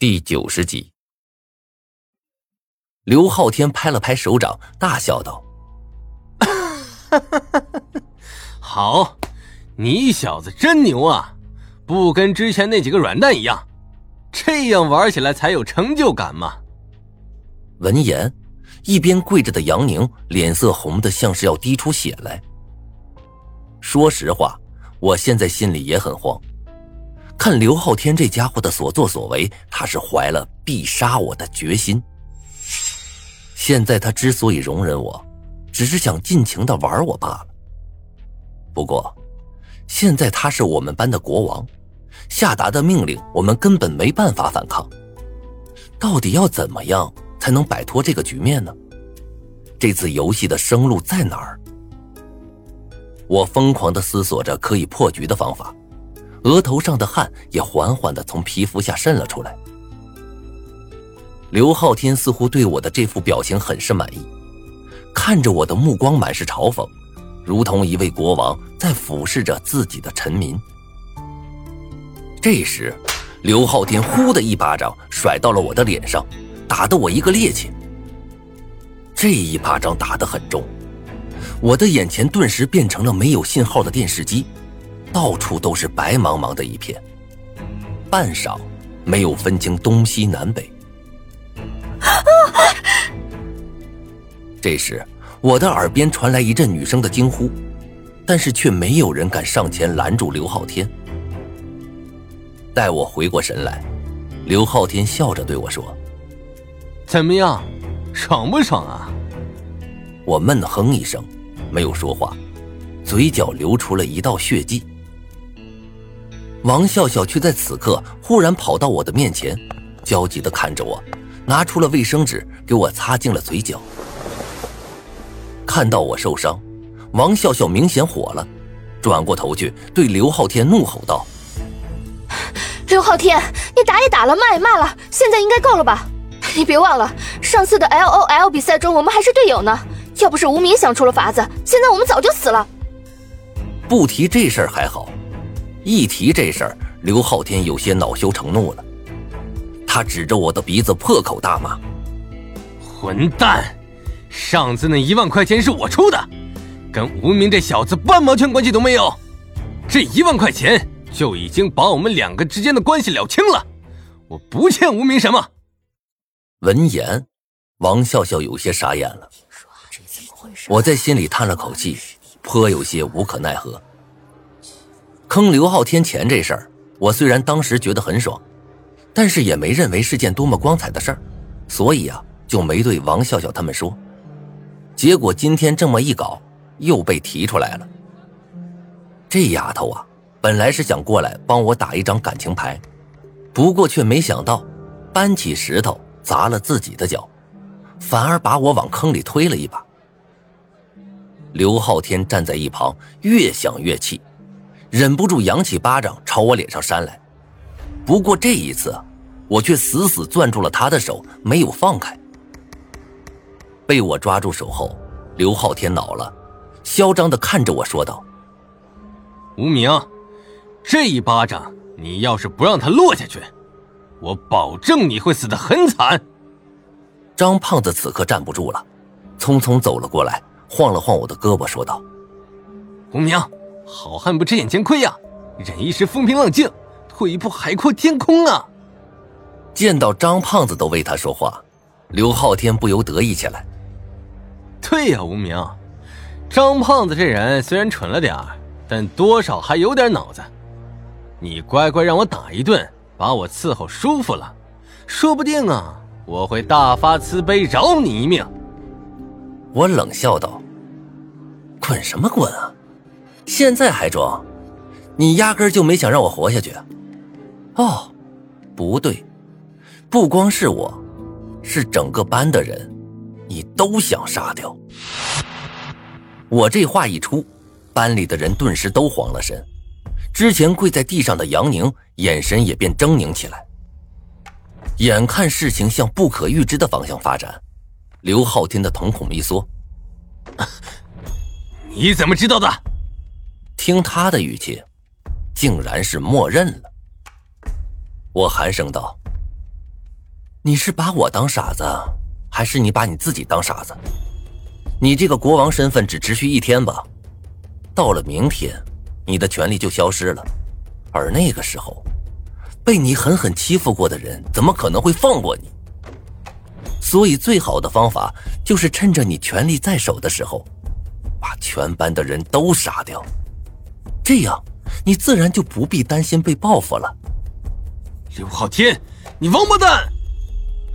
第九十集，刘昊天拍了拍手掌，大笑道：“好，你小子真牛啊！不跟之前那几个软蛋一样，这样玩起来才有成就感嘛。”闻言，一边跪着的杨宁脸色红的像是要滴出血来。说实话，我现在心里也很慌。看刘昊天这家伙的所作所为，他是怀了必杀我的决心。现在他之所以容忍我，只是想尽情的玩我罢了。不过，现在他是我们班的国王，下达的命令我们根本没办法反抗。到底要怎么样才能摆脱这个局面呢？这次游戏的生路在哪儿？我疯狂的思索着可以破局的方法。额头上的汗也缓缓的从皮肤下渗了出来。刘昊天似乎对我的这副表情很是满意，看着我的目光满是嘲讽，如同一位国王在俯视着自己的臣民。这时，刘昊天呼的一巴掌甩到了我的脸上，打得我一个趔趄。这一巴掌打得很重，我的眼前顿时变成了没有信号的电视机。到处都是白茫茫的一片，半晌没有分清东西南北。这时，我的耳边传来一阵女生的惊呼，但是却没有人敢上前拦住刘昊天。待我回过神来，刘昊天笑着对我说：“怎么样，爽不爽啊？”我闷哼一声，没有说话，嘴角流出了一道血迹。王笑笑却在此刻忽然跑到我的面前，焦急地看着我，拿出了卫生纸给我擦净了嘴角。看到我受伤，王笑笑明显火了，转过头去对刘昊天怒吼道：“刘昊天，你打也打了，骂也骂了，现在应该够了吧？你别忘了，上次的 L O L 比赛中我们还是队友呢，要不是无名想出了法子，现在我们早就死了。”不提这事儿还好。一提这事儿，刘昊天有些恼羞成怒了。他指着我的鼻子破口大骂：“混蛋！上次那一万块钱是我出的，跟无名这小子半毛钱关系都没有。这一万块钱就已经把我们两个之间的关系了清了，我不欠无名什么。”闻言，王笑笑有些傻眼了。我在心里叹了口气，颇有些无可奈何。坑刘昊天钱这事儿，我虽然当时觉得很爽，但是也没认为是件多么光彩的事儿，所以啊，就没对王笑笑他们说。结果今天这么一搞，又被提出来了。这丫头啊，本来是想过来帮我打一张感情牌，不过却没想到，搬起石头砸了自己的脚，反而把我往坑里推了一把。刘昊天站在一旁，越想越气。忍不住扬起巴掌朝我脸上扇来，不过这一次，我却死死攥住了他的手，没有放开。被我抓住手后，刘昊天恼了，嚣张的看着我说道：“无名，这一巴掌你要是不让他落下去，我保证你会死得很惨。”张胖子此刻站不住了，匆匆走了过来，晃了晃我的胳膊，说道：“无名。”好汉不吃眼前亏呀，忍一时风平浪静，退一步海阔天空啊！见到张胖子都为他说话，刘昊天不由得意起来。对呀，无名，张胖子这人虽然蠢了点但多少还有点脑子。你乖乖让我打一顿，把我伺候舒服了，说不定啊，我会大发慈悲饶你一命。我冷笑道：“滚什么滚啊！”现在还装？你压根就没想让我活下去？哦，不对，不光是我，是整个班的人，你都想杀掉。我这话一出，班里的人顿时都慌了神。之前跪在地上的杨宁，眼神也变狰狞起来。眼看事情向不可预知的方向发展，刘昊天的瞳孔一缩。你怎么知道的？听他的语气，竟然是默认了。我寒声道：“你是把我当傻子，还是你把你自己当傻子？你这个国王身份只持续一天吧，到了明天，你的权利就消失了。而那个时候，被你狠狠欺负过的人，怎么可能会放过你？所以，最好的方法就是趁着你权力在手的时候，把全班的人都杀掉。这样，你自然就不必担心被报复了。刘昊天，你王八蛋！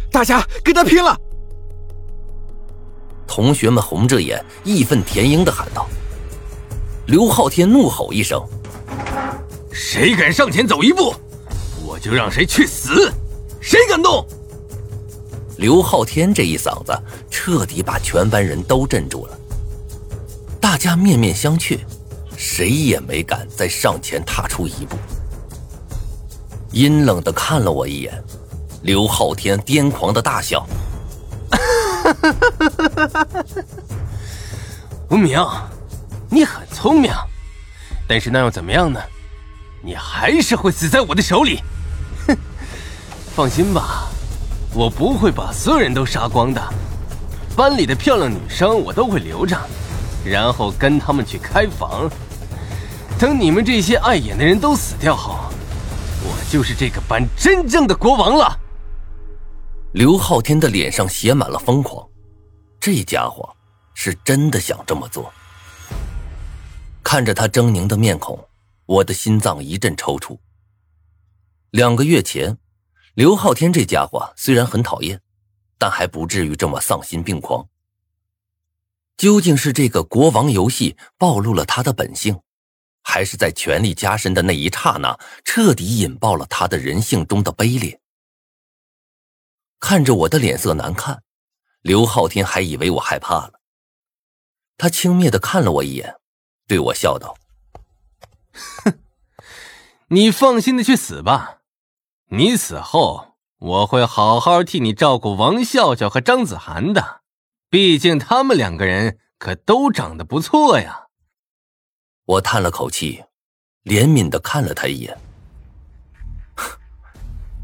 大家跟他拼了！同学们红着眼，义愤填膺的喊道。刘昊天怒吼一声：“谁敢上前走一步，我就让谁去死！谁敢动！”刘昊天这一嗓子，彻底把全班人都镇住了。大家面面相觑，谁也没敢再上前踏出一步。阴冷的看了我一眼，刘昊天癫狂的大笑。吴明，你很聪明，但是那又怎么样呢？你还是会死在我的手里。哼，放心吧，我不会把所有人都杀光的。班里的漂亮女生我都会留着，然后跟他们去开房。等你们这些碍眼的人都死掉后，我就是这个班真正的国王了。刘昊天的脸上写满了疯狂，这家伙是真的想这么做。看着他狰狞的面孔，我的心脏一阵抽搐。两个月前，刘昊天这家伙虽然很讨厌，但还不至于这么丧心病狂。究竟是这个国王游戏暴露了他的本性，还是在权力加深的那一刹那，彻底引爆了他的人性中的卑劣？看着我的脸色难看，刘昊天还以为我害怕了。他轻蔑的看了我一眼，对我笑道：“哼，你放心的去死吧。你死后，我会好好替你照顾王笑笑和张子涵的。毕竟他们两个人可都长得不错呀。”我叹了口气，怜悯的看了他一眼：“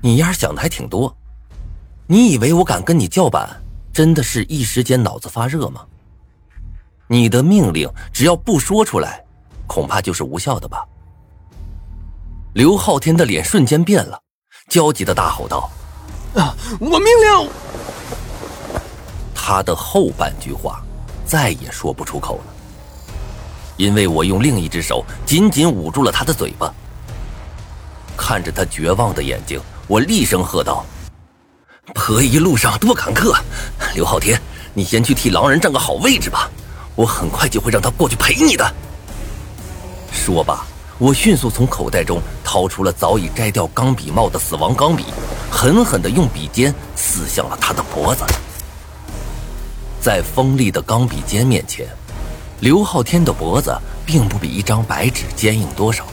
你丫想的还挺多。”你以为我敢跟你叫板，真的是一时间脑子发热吗？你的命令只要不说出来，恐怕就是无效的吧？刘昊天的脸瞬间变了，焦急的大吼道：“啊，我命令！”他的后半句话再也说不出口了，因为我用另一只手紧紧捂住了他的嘴巴。看着他绝望的眼睛，我厉声喝道。婆姨路上多坎坷，刘昊天，你先去替狼人占个好位置吧，我很快就会让他过去陪你的。说罢，我迅速从口袋中掏出了早已摘掉钢笔帽的死亡钢笔，狠狠地用笔尖刺向了他的脖子。在锋利的钢笔尖面前，刘昊天的脖子并不比一张白纸坚硬多少。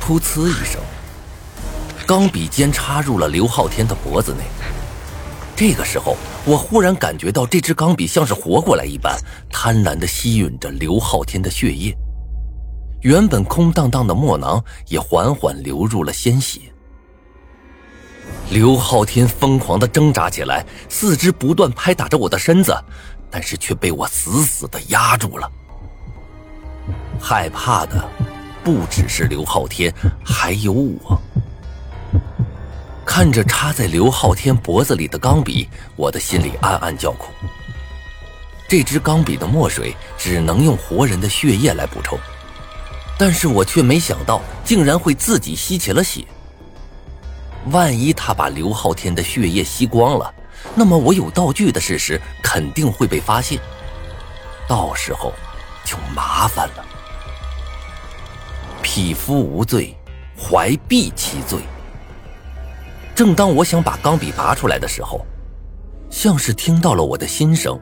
噗呲一声。钢笔尖插入了刘昊天的脖子内。这个时候，我忽然感觉到这支钢笔像是活过来一般，贪婪地吸吮着刘昊天的血液。原本空荡荡的墨囊也缓缓流入了鲜血。刘昊天疯狂的挣扎起来，四肢不断拍打着我的身子，但是却被我死死的压住了。害怕的不只是刘昊天，还有我。看着插在刘昊天脖子里的钢笔，我的心里暗暗叫苦。这支钢笔的墨水只能用活人的血液来补充，但是我却没想到竟然会自己吸起了血。万一他把刘昊天的血液吸光了，那么我有道具的事实肯定会被发现，到时候就麻烦了。匹夫无罪，怀璧其罪。正当我想把钢笔拔出来的时候，像是听到了我的心声，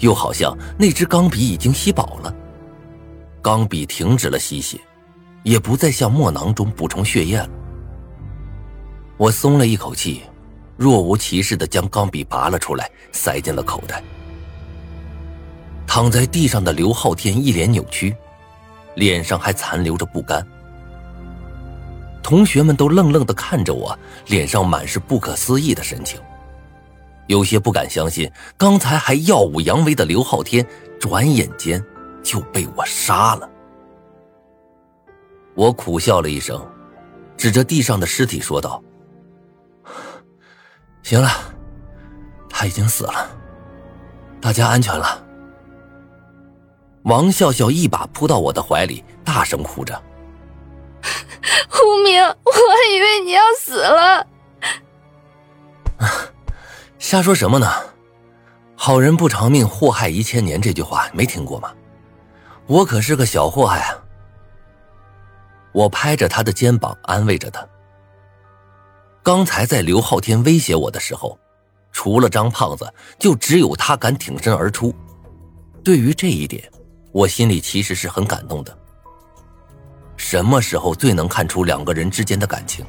又好像那支钢笔已经吸饱了。钢笔停止了吸血，也不再向墨囊中补充血液了。我松了一口气，若无其事的将钢笔拔了出来，塞进了口袋。躺在地上的刘昊天一脸扭曲，脸上还残留着不甘。同学们都愣愣的看着我，脸上满是不可思议的神情，有些不敢相信，刚才还耀武扬威的刘昊天，转眼间就被我杀了。我苦笑了一声，指着地上的尸体说道：“行了，他已经死了，大家安全了。”王笑笑一把扑到我的怀里，大声哭着：“胡明，我还以为你要死了。”瞎说什么呢？“好人不长命，祸害一千年”这句话没听过吗？我可是个小祸害啊！我拍着他的肩膀安慰着他。刚才在刘昊天威胁我的时候，除了张胖子，就只有他敢挺身而出。对于这一点。我心里其实是很感动的。什么时候最能看出两个人之间的感情？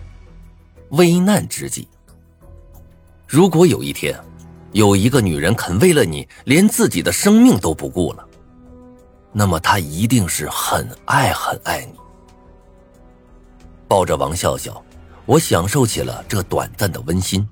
危难之际。如果有一天，有一个女人肯为了你连自己的生命都不顾了，那么她一定是很爱很爱你。抱着王笑笑，我享受起了这短暂的温馨。